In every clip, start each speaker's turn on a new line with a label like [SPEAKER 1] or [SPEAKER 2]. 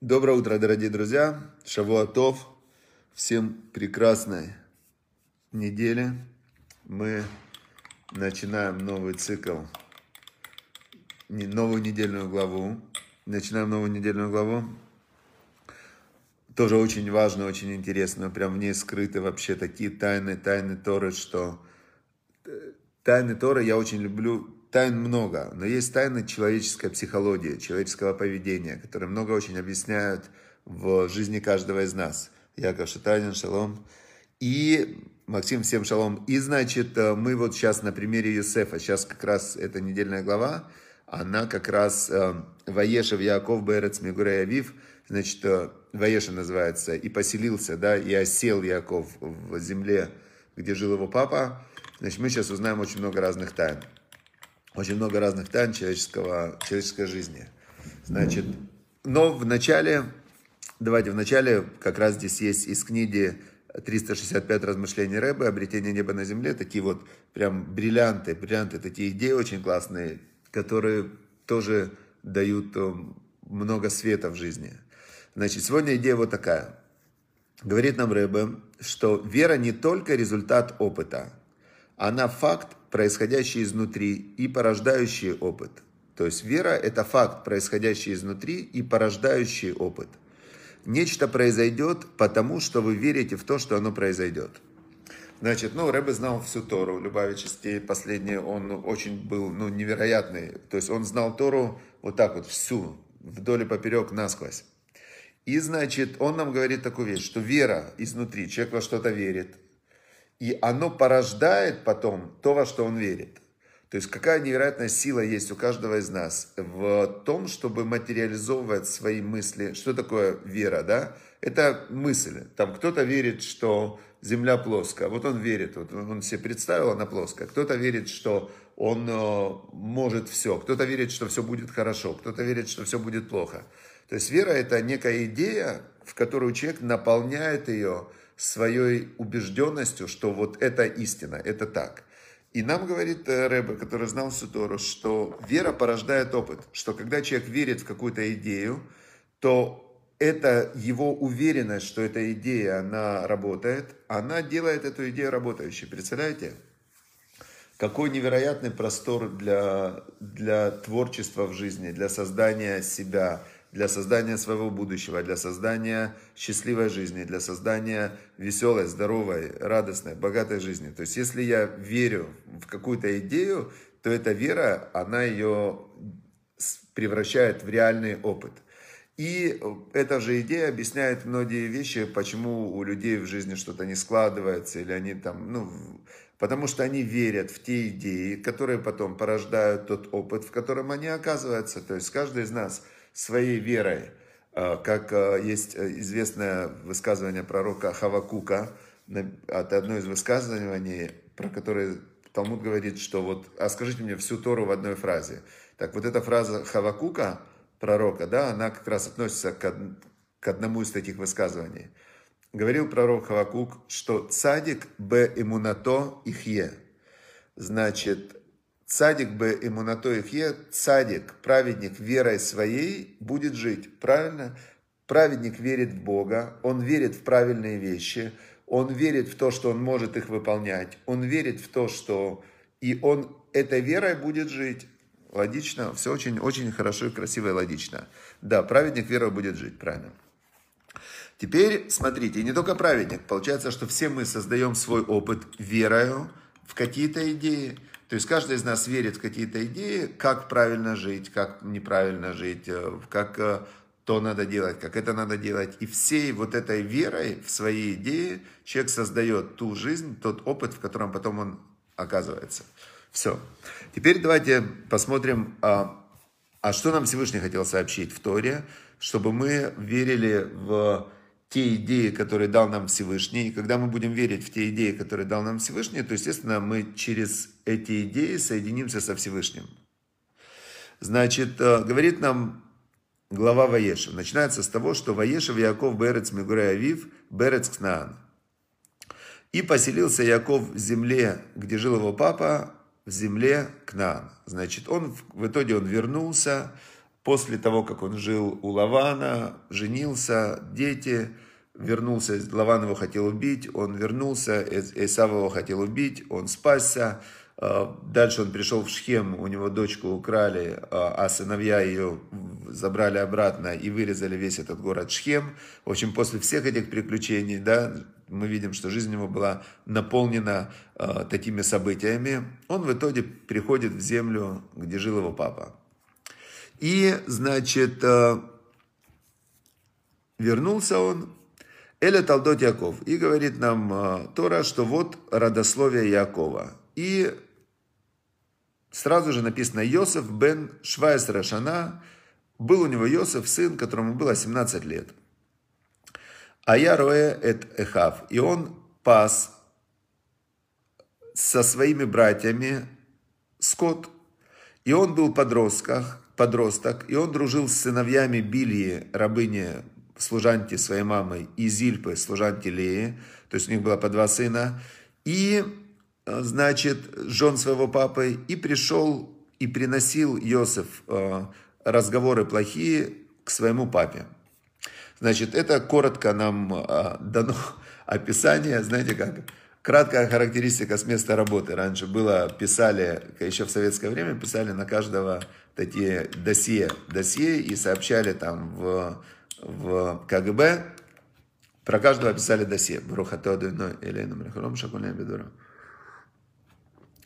[SPEAKER 1] Доброе утро, дорогие друзья. Шавуатов. Всем прекрасной недели. Мы начинаем новый цикл, новую недельную главу. Начинаем новую недельную главу. Тоже очень важно, очень интересно. Прям в ней скрыты вообще такие тайны, тайны Торы, что э, тайны Торы я очень люблю тайн много, но есть тайны человеческой психологии, человеческого поведения, которые много очень объясняют в жизни каждого из нас. Яков Шатанин, шалом. И Максим, всем шалом. И, значит, э, мы вот сейчас на примере Юсефа, сейчас как раз эта недельная глава, она как раз э, Ваешев Яков Берец Мигурей Авив, значит, э, Ваеша называется, и поселился, да, и осел Яков в земле, где жил его папа. Значит, мы сейчас узнаем очень много разных тайн очень много разных тайн человеческого, человеческой жизни. Значит, но в начале, давайте в начале, как раз здесь есть из книги 365 размышлений Рэбы, обретение неба на земле, такие вот прям бриллианты, бриллианты, такие идеи очень классные, которые тоже дают э, много света в жизни. Значит, сегодня идея вот такая. Говорит нам Рэбе, что вера не только результат опыта, она факт, происходящий изнутри и порождающий опыт. То есть вера – это факт, происходящий изнутри и порождающий опыт. Нечто произойдет, потому что вы верите в то, что оно произойдет. Значит, ну, Рэбе знал всю Тору, Любавичестей последний, он очень был, ну, невероятный. То есть он знал Тору вот так вот, всю, вдоль и поперек, насквозь. И, значит, он нам говорит такую вещь, что вера изнутри, человек во что-то верит, и оно порождает потом то, во что он верит. То есть какая невероятная сила есть у каждого из нас в том, чтобы материализовывать свои мысли. Что такое вера, да? Это мысль. Там кто-то верит, что Земля плоская. Вот он верит, вот он себе представил, она плоская. Кто-то верит, что он э, может все. Кто-то верит, что все будет хорошо. Кто-то верит, что все будет плохо. То есть вера это некая идея, в которую человек наполняет ее своей убежденностью, что вот это истина, это так. И нам говорит э, Рэбе, который знал всю что вера порождает опыт, что когда человек верит в какую-то идею, то это его уверенность, что эта идея, она работает, она делает эту идею работающей. Представляете? Какой невероятный простор для, для творчества в жизни, для создания себя, для создания своего будущего, для создания счастливой жизни, для создания веселой, здоровой, радостной, богатой жизни. То есть, если я верю в какую-то идею, то эта вера, она ее превращает в реальный опыт. И эта же идея объясняет многие вещи, почему у людей в жизни что-то не складывается, или они там, ну, потому что они верят в те идеи, которые потом порождают тот опыт, в котором они оказываются. То есть каждый из нас – своей верой. А, как а, есть э, известное высказывание пророка Хавакука, это одно из высказываний, про которое Талмуд говорит, что вот, а скажите мне всю Тору в одной фразе. Так вот эта фраза Хавакука, пророка, да, она как раз относится к, к одному из таких высказываний. Говорил пророк Хавакук, что цадик б имунато ихе. Значит, Цадик бы имунато ихе, цадик, праведник верой своей будет жить. Правильно? Праведник верит в Бога, он верит в правильные вещи, он верит в то, что он может их выполнять, он верит в то, что и он этой верой будет жить. Логично, все очень, очень хорошо и красиво и логично. Да, праведник верой будет жить, правильно. Теперь, смотрите, не только праведник. Получается, что все мы создаем свой опыт верою в какие-то идеи. То есть каждый из нас верит в какие-то идеи, как правильно жить, как неправильно жить, э, как э, то надо делать, как это надо делать. И всей вот этой верой в свои идеи человек создает ту жизнь, тот опыт, в котором потом он оказывается. Все. Теперь давайте посмотрим, а, а что нам Всевышний хотел сообщить в Торе, чтобы мы верили в те идеи, которые дал нам Всевышний. И когда мы будем верить в те идеи, которые дал нам Всевышний, то, естественно, мы через эти идеи соединимся со Всевышним. Значит, э, говорит нам глава Ваешев. Начинается с того, что Ваешев Яков Берец Мегурей Авив Берец Кнаан. И поселился Яков в земле, где жил его папа, в земле Кнаан. Значит, он в итоге он вернулся, после того, как он жил у Лавана, женился, дети, вернулся, Лаван его хотел убить, он вернулся, Исав его хотел убить, он спасся, а, Дальше он пришел в Шхем, у него дочку украли, а, а сыновья ее забрали обратно и вырезали весь этот город Шхем. В общем, после всех этих приключений, да, мы видим, что жизнь его была наполнена э, такими событиями. Он в итоге приходит в землю, где жил его папа. И, значит, э, вернулся он, Эля Талдот Яков, и говорит нам э, Тора, что вот родословие Якова. И сразу же написано Йосеф бен Швайс Рашана, был у него Йосеф, сын, которому было 17 лет. А я роэ эт эхав. И он пас со своими братьями скот. И он был подростках, подросток, и он дружил с сыновьями Бильи, рабыни, служанки своей мамой, и Зильпы, служанки Леи, то есть у них было по два сына, и, значит, жен своего папы, и пришел и приносил Иосиф э, разговоры плохие к своему папе. Значит, это коротко нам а, дано описание, знаете как, краткая характеристика с места работы. Раньше было, писали, еще в советское время, писали на каждого такие досье, досье и сообщали там в, в КГБ, про каждого писали досье.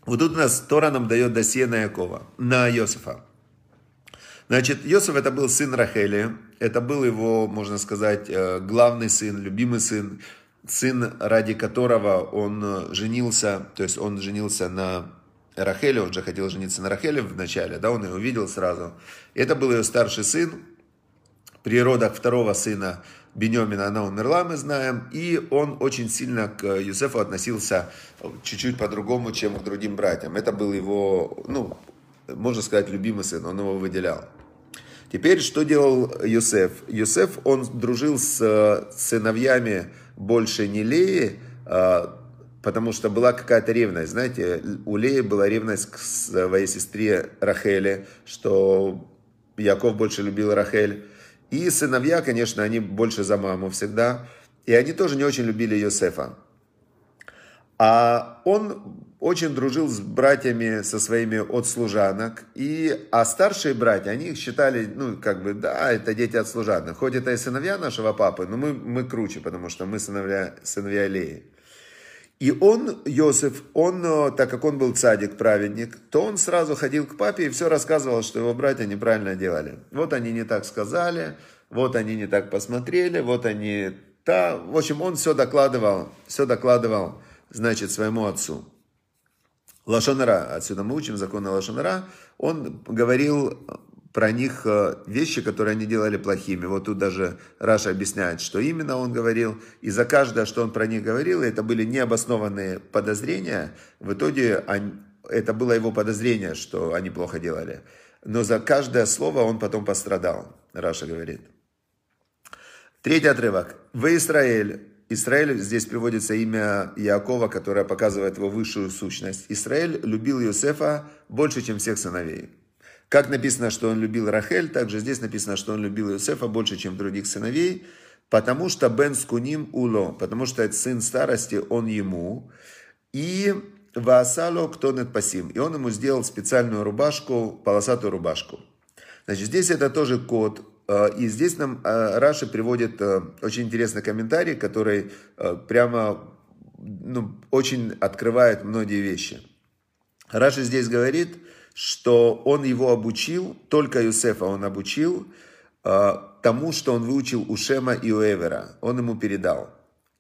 [SPEAKER 1] Вот тут у нас Тора нам дает досье на Якова, на Йосифа. Значит, Йосиф это был сын Рахели, это был его, можно сказать, э, главный сын, любимый сын, сын, ради которого он э, женился, то есть он женился на Рахеле, он же хотел жениться на Рахеле вначале, да, он ее увидел сразу. Это был ее старший сын, при родах второго сына Бенемина она умерла, мы знаем, и он очень сильно к Юсефу относился чуть-чуть по-другому, чем к другим братьям. Это был его, ну, можно сказать, любимый сын, он его выделял. Теперь, что делал Юсеф? Юсеф, он дружил с э, сыновьями больше не Леи, а, потому что была какая-то ревность. Знаете, у Леи была ревность к своей сестре Рахеле, что Яков больше любил Рахель. И сыновья, конечно, они больше за маму всегда. И они тоже не очень любили Йосефа. А он очень дружил с братьями, со своими от служанок. И, а старшие братья, они их считали, ну, как бы, да, это дети от служанок. Хоть это и сыновья нашего папы, но мы, мы круче, потому что мы сыновья, сыновья Леи. И он, Йосиф, он, э, так как он был цадик, праведник, то он сразу ходил к папе и все рассказывал, что его братья неправильно делали. Вот они не так сказали, вот они не так посмотрели, вот они... Та... В общем, он все докладывал, все докладывал, значит, своему отцу. Лашонара, отсюда мы учим законы Лашонара, он говорил про них э, вещи, которые они делали плохими. Вот тут даже Раша объясняет, что именно он говорил. И за каждое, что он про них говорил, это были необоснованные подозрения. В итоге это было его подозрение, что они плохо делали. Но за каждое слово он потом пострадал, Раша говорит. Третий отрывок. В Израиль Израиль, здесь приводится имя Иакова, которое показывает его высшую сущность. Израиль любил Иосифа больше, чем всех сыновей. Как написано, что он любил Рахель, также здесь написано, что он любил Иосифа больше, чем других сыновей, потому что Бен Скуним Уло, потому что это сын старости, он ему. И ועשה לו כתנת פסים. И он ему сделал специальную рубашку, полосатую рубашку. Значит, здесь это тоже код, и здесь нам э, Раши приводит э, очень интересный комментарий, который прямо ну, очень открывает многие вещи. Раши здесь говорит, что он его обучил, только Йосефа он обучил тому, что он выучил у Шема и у Эвера. Он ему передал.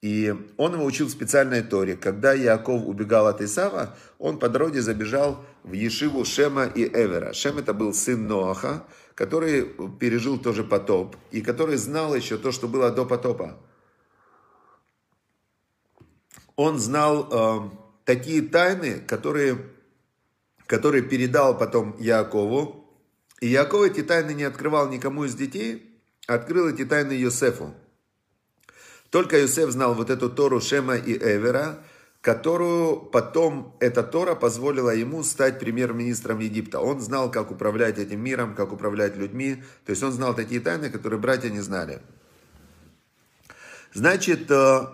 [SPEAKER 1] И он его учил в специальной Торе. Когда Яков убегал от Исава, он по дороге забежал в Ешиву Шема и Эвера. Шем это был сын Ноаха, который пережил тоже потоп, и который знал еще то, что было до потопа. Он знал э, такие тайны, которые, которые передал потом Якову. И Яков эти тайны не открывал никому из детей, открыл эти тайны Йосефу. Только Йосеф знал вот эту Тору Шема и Эвера, которую потом эта Тора позволила ему стать премьер-министром Египта. Он знал, как управлять этим миром, как управлять людьми. То есть он знал такие тайны, которые братья не знали. Значит, э,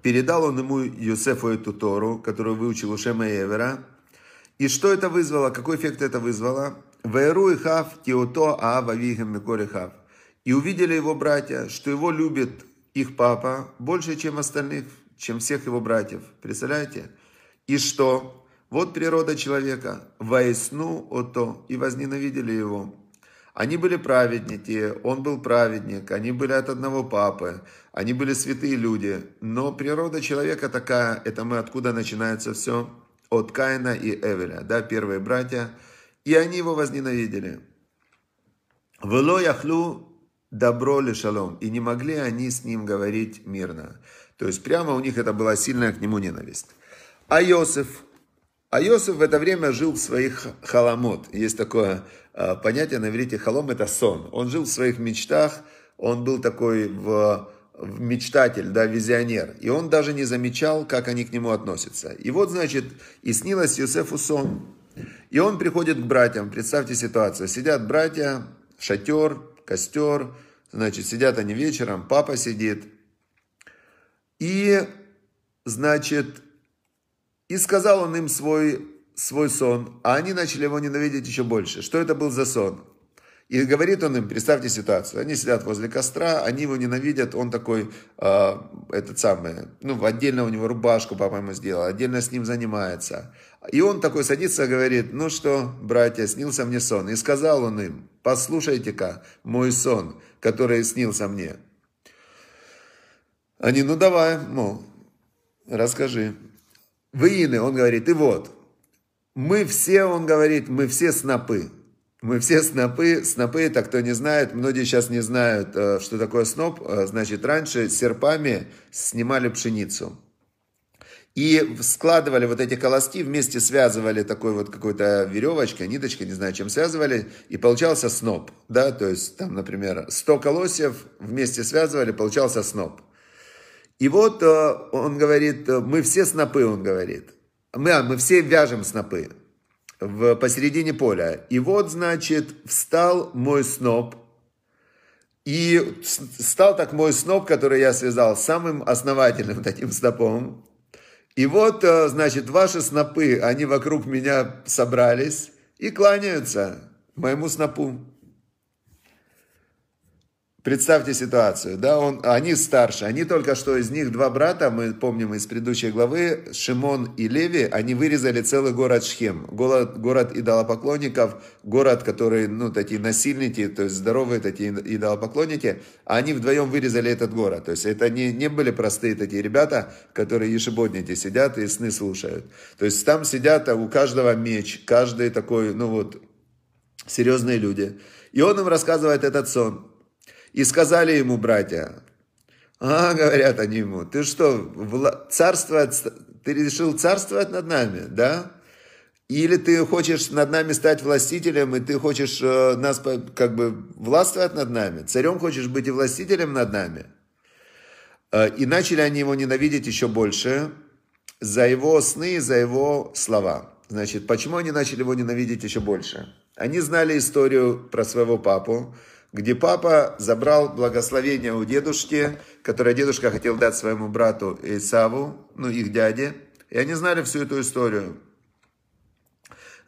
[SPEAKER 1] передал он ему Юсефу эту Тору, которую выучил у Шема Евера. И что это вызвало? Какой эффект это вызвало? Вейру и хав тиото аава микори хав. И увидели его братья, что его любит их папа больше, чем остальных, чем всех его братьев. Представляете? И что? Вот природа человека. Воесну ото. И возненавидели его. Они были праведники, он был праведник, они были от одного папы, они были святые люди. Но природа человека такая, это мы откуда начинается все? От Каина и Эвеля, да, первые братья. И они его возненавидели. Вело яхлю добро ли шалом. И не могли они с ним говорить мирно. То есть прямо у них это была сильная к нему ненависть. А Йосиф, а Йосиф в это время жил в своих халамот. Есть такое э, понятие на иврите халом это сон. Он жил в своих мечтах, он был такой в, в мечтатель, да, визионер. И он даже не замечал, как они к нему относятся. И вот, значит, и снилось Йосефу сон. И он приходит к братьям, представьте ситуацию. Сидят братья, шатер, костер, значит, сидят они вечером, папа сидит, и, значит, и сказал он им свой, свой сон, а они начали его ненавидеть еще больше. Что это был за сон? И говорит он им, представьте ситуацию, они сидят возле костра, они его ненавидят, он такой, э, этот самый, ну, отдельно у него рубашку папа ему сделал, отдельно с ним занимается. И он такой садится и говорит, ну что, братья, снился мне сон. И сказал он им, послушайте-ка мой сон, который снился мне. Они, ну давай, мол, расскажи. Вы он говорит, и вот, мы все, он говорит, мы все снопы. Мы все снопы, снопы, это кто не знает, многие сейчас не знают, э, что такое сноп. Э, значит, раньше серпами снимали пшеницу. И складывали вот эти колоски, вместе связывали такой вот какой-то веревочкой, ниточкой, не знаю, чем связывали, и получался сноп. Да, то есть там, например, 100 колосьев вместе связывали, получался сноп. И вот э, он говорит, э, мы все снопы, он говорит. Мы, а, мы все вяжем снопы в, посередине поля. И вот, значит, встал мой сноп, и стал так мой сноп, который я связал, самым основательным таким снопом. И вот, э, значит, ваши снопы, они вокруг меня собрались и кланяются моему снопу. Представьте ситуацию, да, он, они старше, они только что из них два брата, мы помним из предыдущей главы, Шимон и Леви, они вырезали целый город Шхем, город, город идолопоклонников, город, который, ну, такие насильники, то есть здоровые такие идолопоклонники, а они вдвоем вырезали этот город, то есть это не, не были простые такие ребята, которые ешеботники сидят и сны слушают, то есть там сидят а у каждого меч, каждый такой, ну вот, серьезные люди, и он им рассказывает этот сон, и сказали ему братья, а, говорят они ему, ты что, царствовать, ты решил царствовать над нами, да? Или ты хочешь над нами стать властителем, и ты хочешь э, нас как бы властвовать над нами? Царем хочешь быть и властителем над нами? Э, и начали они его ненавидеть еще больше за его сны, за его слова. Значит, почему они начали его ненавидеть еще больше? Они знали историю про своего папу, где папа забрал благословение у дедушки, которое дедушка хотел дать своему брату Исаву, ну, их дяде. И они знали всю эту историю.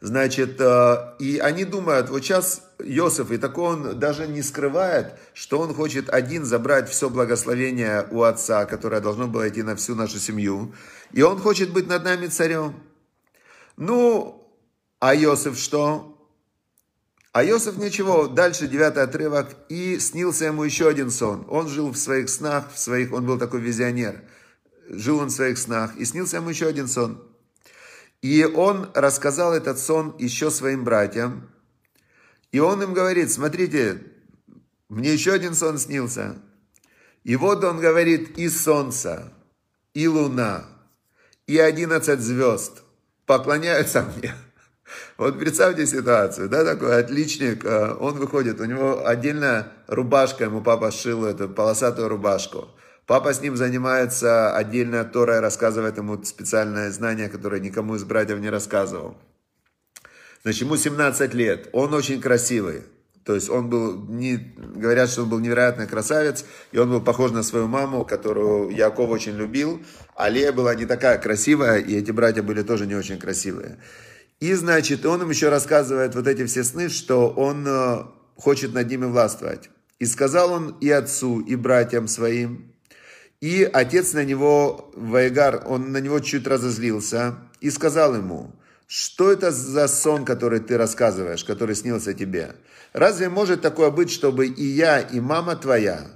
[SPEAKER 1] Значит, э, и они думают, вот сейчас Иосиф, и такой он даже не скрывает, что он хочет один забрать все благословение у отца, которое должно было идти на всю нашу семью. И он хочет быть над нами царем. Ну, а Иосиф что? А Иосиф ничего, дальше девятый отрывок, и снился ему еще один сон. Он жил в своих снах, в своих, он был такой визионер. Жил он в своих снах, и снился ему еще один сон. И он рассказал этот сон еще своим братьям. И он им говорит, смотрите, мне еще один сон снился. И вот он говорит, и солнце, и луна, и одиннадцать звезд поклоняются мне. Вот представьте ситуацию, да, такой отличник, э, он выходит, у него отдельная рубашка, ему папа сшил эту полосатую рубашку. Папа с ним занимается отдельно от Тора рассказывает ему специальное знание, которое никому из братьев не рассказывал. Значит, ему 17 лет, он очень красивый. То есть он был, не, говорят, что он был невероятный красавец, и он был похож на свою маму, которую Яков очень любил, а Лея была не такая красивая, и эти братья были тоже не очень красивые. И, значит, он им еще рассказывает вот эти все сны, что он э, хочет над ними властвовать. И сказал он и отцу, и братьям своим, и отец на него, Вайгар, он на него чуть разозлился и сказал ему, что это за сон, который ты рассказываешь, который снился тебе? Разве может такое быть, чтобы и я, и мама твоя,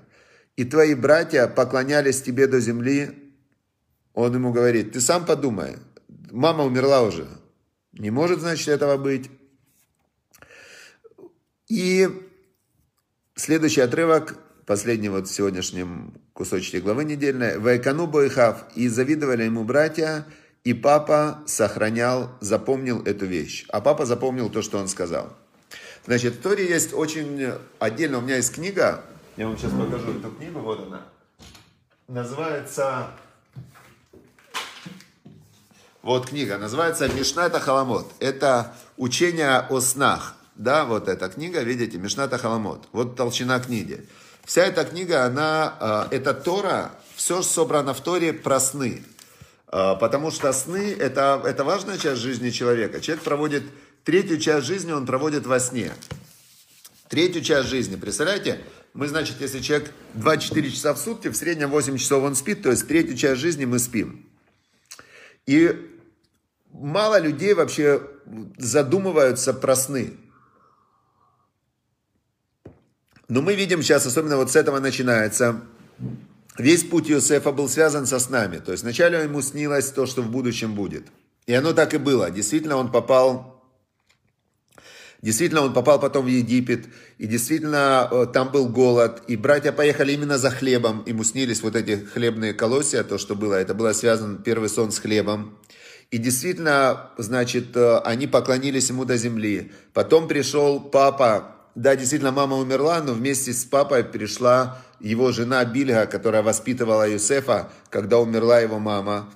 [SPEAKER 1] и твои братья поклонялись тебе до земли? Он ему говорит, ты сам подумай, мама умерла уже. Не может, значит, этого быть. И следующий отрывок, последний вот в сегодняшнем кусочке главы недельной. «Вайкану бойхав» и завидовали ему братья, и папа сохранял, запомнил эту вещь. А папа запомнил то, что он сказал. Значит, в Торе есть очень отдельно, у меня есть книга, я вам сейчас покажу эту книгу, вот она. Называется, вот книга, называется Мишната Халамот. Это учение о снах. Да, вот эта книга, видите, Мишната Халамот. Вот толщина книги. Вся эта книга, она, э, это Тора, все собрано в Торе про сны. Э, потому что сны это, это важная часть жизни человека. Человек проводит третью часть жизни, он проводит во сне. Третью часть жизни, представляете? Мы, значит, если человек 2-4 часа в сутки, в среднем 8 часов он спит, то есть третью часть жизни мы спим. И мало людей вообще задумываются про сны. Но мы видим сейчас, особенно вот с этого начинается, весь путь Иосифа был связан со снами. То есть вначале ему снилось то, что в будущем будет. И оно так и было. Действительно, он попал Действительно, он попал потом в Египет, и действительно э, там был голод, и братья поехали именно за хлебом, ему снились вот эти хлебные колосья, то, что было, это было связано, первый сон с хлебом. И действительно, значит, э, они поклонились ему до земли. Потом пришел папа да, действительно, мама умерла, но вместе с папой пришла его жена Бильга, которая воспитывала Юсефа, когда умерла его мама.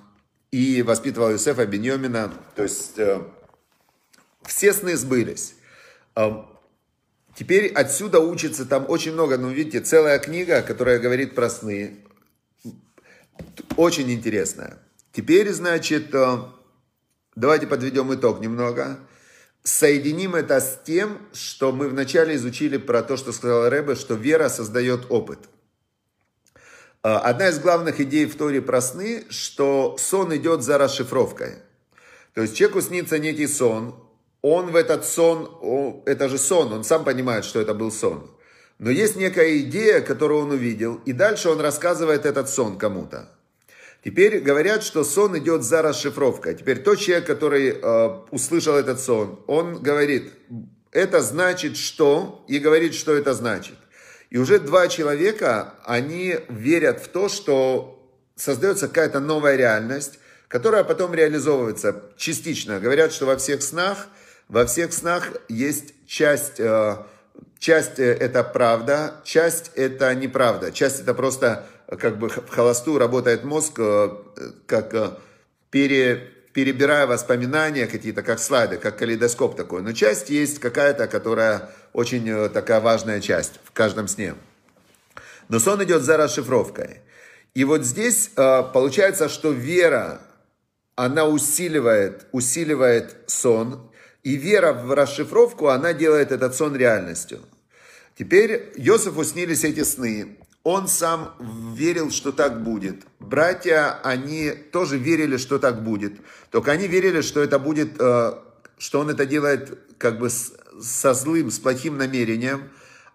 [SPEAKER 1] И воспитывала Юсефа Беньомина. То есть э, все сны сбылись. Э, теперь отсюда учится там очень много, ну видите, целая книга, которая говорит про сны. Очень интересная. Теперь, значит, давайте подведем итог немного соединим это с тем, что мы вначале изучили про то, что сказал Рэбе, что вера создает опыт. А, одна из главных идей в Торе про сны, что сон идет за расшифровкой. То есть человеку снится некий сон, он в этот сон, это же сон, он сам понимает, что это был сон. Но есть некая идея, которую он увидел, и дальше он рассказывает этот сон кому-то. Теперь говорят, что сон идет за расшифровкой. Теперь тот человек, который э, услышал этот сон, он говорит, это значит что, и говорит, что это значит. И уже два человека, они верят в то, что создается какая-то новая реальность, которая потом реализовывается частично. Говорят, что во всех снах, во всех снах есть часть, э, часть э, это правда, часть это неправда, часть это просто как бы в холостую работает мозг, э, как э, пере, перебирая воспоминания какие-то, как слайды, как калейдоскоп такой. Но часть есть какая-то, которая очень э, такая важная часть в каждом сне. Но сон идет за расшифровкой. И вот здесь получается, что вера, она усиливает, усиливает сон, и вера в расшифровку, она делает этот сон реальностью. Теперь Йосифу снились эти сны. Он сам верил, что так будет. Братья, они тоже верили, что так будет. Только они верили, что это будет, э, что он это делает как бы со злым, с плохим намерением.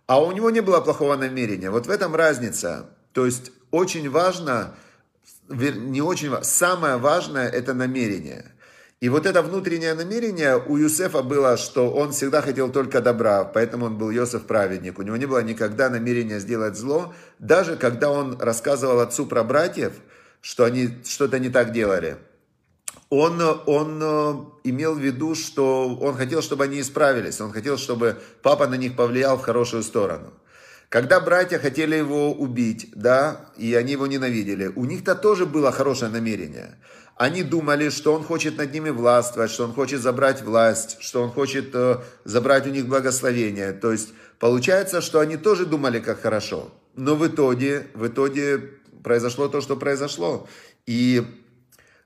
[SPEAKER 1] А у него не было плохого намерения. Вот в этом разница. То есть очень важно, не очень важно, самое важное это намерение. И вот это внутреннее намерение у Юсефа было, что он всегда хотел только добра, поэтому он был Йосеф праведник. У него не было никогда намерения сделать зло, даже когда он рассказывал отцу про братьев, что они что-то не так делали. Он, он э, имел в виду, что он хотел, чтобы они исправились, он хотел, чтобы папа на них повлиял в хорошую сторону. Когда братья хотели его убить, да, и они его ненавидели, у них-то тоже было хорошее намерение. Они думали, что он хочет над ними властвовать, что он хочет забрать власть, что он хочет э, забрать у них благословение. То есть получается, что они тоже думали, как хорошо. Но в итоге, в итоге произошло то, что произошло. И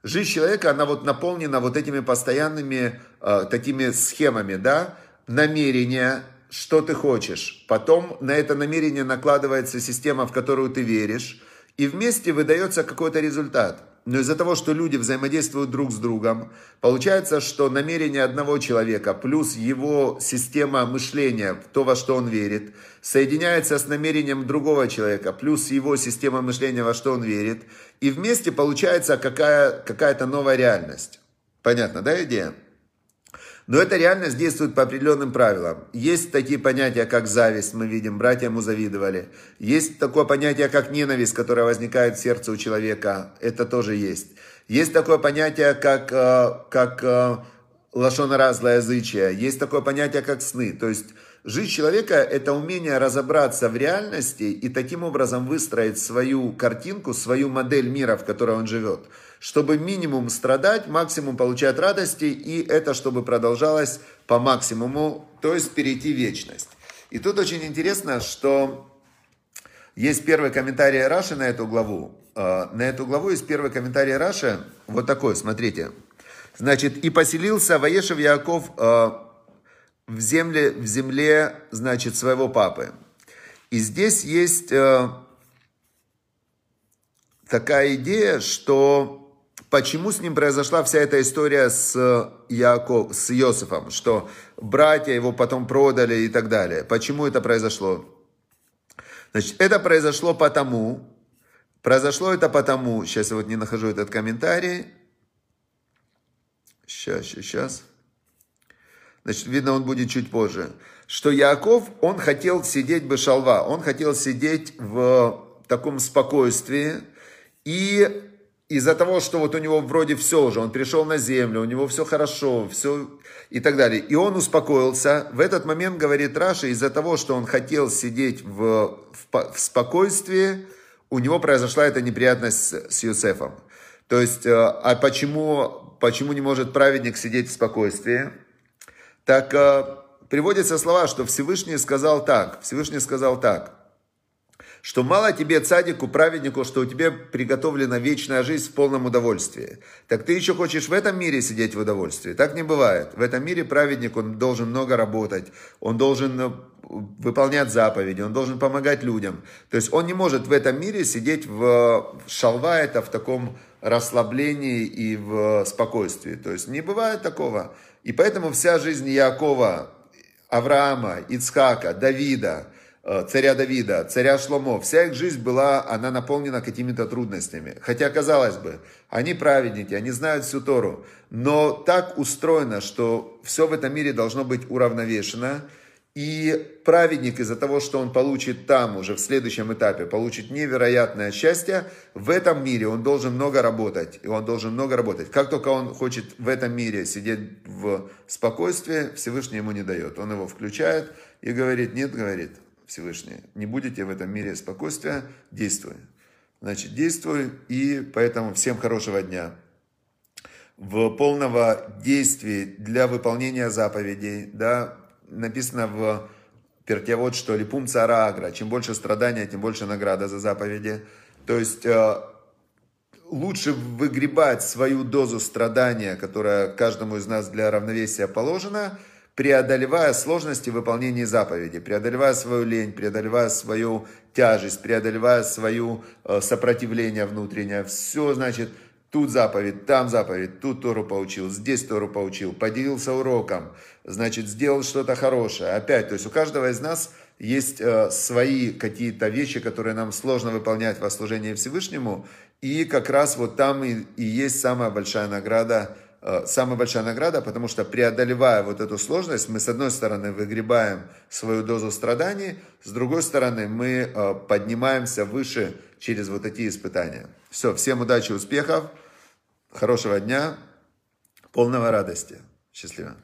[SPEAKER 1] жизнь человека, она вот наполнена вот этими постоянными э, такими схемами, да, намерения, что ты хочешь. Потом на это намерение накладывается система, в которую ты веришь, и вместе выдается какой-то результат. Но из-за того, что люди взаимодействуют друг с другом, получается, что намерение одного человека плюс его система мышления, то, во что он верит, соединяется с намерением другого человека, плюс его система мышления, во что он верит, и вместе получается какая, какая-то новая реальность. Понятно, да, идея? Но эта реальность действует по определенным правилам. Есть такие понятия, как зависть, мы видим, братья ему завидовали. Есть такое понятие, как ненависть, которая возникает в сердце у человека. Это тоже есть. Есть такое понятие, как, э, как э, лошонара, злоязычие. Есть такое понятие, как сны. То есть Жизнь человека – это умение разобраться в реальности и таким образом выстроить свою картинку, свою модель мира, в которой он живет, чтобы минимум страдать, максимум получать радости, и это чтобы продолжалось по максимуму, то есть перейти в вечность. И тут очень интересно, что есть первый комментарий Раши на эту главу. А, на эту главу есть первый комментарий Раши, вот такой, смотрите. Значит, «И поселился Ваешев Яков а, в земле, в земле, значит, своего папы. И здесь есть э, такая идея, что почему с ним произошла вся эта история с, Яков, с Иосифом, что братья его потом продали и так далее. Почему это произошло? Значит, это произошло потому, произошло это потому, сейчас я вот не нахожу этот комментарий, сейчас, сейчас, сейчас, значит, видно, он будет чуть позже, что Яков, он хотел сидеть бы шалва, он хотел сидеть в таком спокойствии, и из-за того, что вот у него вроде все уже, он пришел на землю, у него все хорошо, все и так далее. И он успокоился. В этот момент, говорит Раша, из-за того, что он хотел сидеть в, в, в спокойствии, у него произошла эта неприятность с, с Юсефом. То есть, э, а почему, почему не может праведник сидеть в спокойствии? Так э, приводятся слова, что Всевышний сказал так, Всевышний сказал так, что мало тебе, цадику, праведнику, что у тебя приготовлена вечная жизнь в полном удовольствии. Так ты еще хочешь в этом мире сидеть в удовольствии? Так не бывает. В этом мире праведник, он должен много работать, он должен э, выполнять заповеди, он должен помогать людям. То есть он не может в этом мире сидеть в шалва, это в таком расслаблении и в спокойствии. То есть не бывает такого. И поэтому вся жизнь Якова, Авраама, Ицхака, Давида, э, царя Давида, царя Шломо, вся их жизнь была, она наполнена какими-то трудностями. Хотя, казалось бы, они праведники, они знают всю Тору, но так устроено, что все в этом мире должно быть уравновешено, и праведник из-за того, что он получит там уже в следующем этапе, получит невероятное счастье, в этом мире он должен много работать. И он должен много работать. Как только он хочет в этом мире сидеть в спокойствии, Всевышний ему не дает. Он его включает и говорит, нет, говорит Всевышний, не будете в этом мире спокойствия, действуй. Значит, действуй, и поэтому всем хорошего дня. В полного действия для выполнения заповедей, да, написано в Пертьявод, что липум цара агра, чем больше страдания, тем больше награда за заповеди. То есть э, лучше выгребать свою дозу страдания, которая каждому из нас для равновесия положена, преодолевая сложности выполнения заповеди, преодолевая свою лень, преодолевая свою тяжесть, преодолевая свое э, сопротивление внутреннее. Все, значит, Тут заповедь, там заповедь, тут Тору поучил, здесь Тору поучил, поделился уроком, значит, сделал что-то хорошее. Опять, то есть у каждого из нас есть э, свои какие-то вещи, которые нам сложно выполнять во служении Всевышнему, и как раз вот там и, и есть самая большая награда, э, самая большая награда, потому что преодолевая вот эту сложность, мы с одной стороны выгребаем свою дозу страданий, с другой стороны мы э, поднимаемся выше через вот эти испытания. Все, всем удачи, успехов, хорошего дня, полного радости. Счастливо.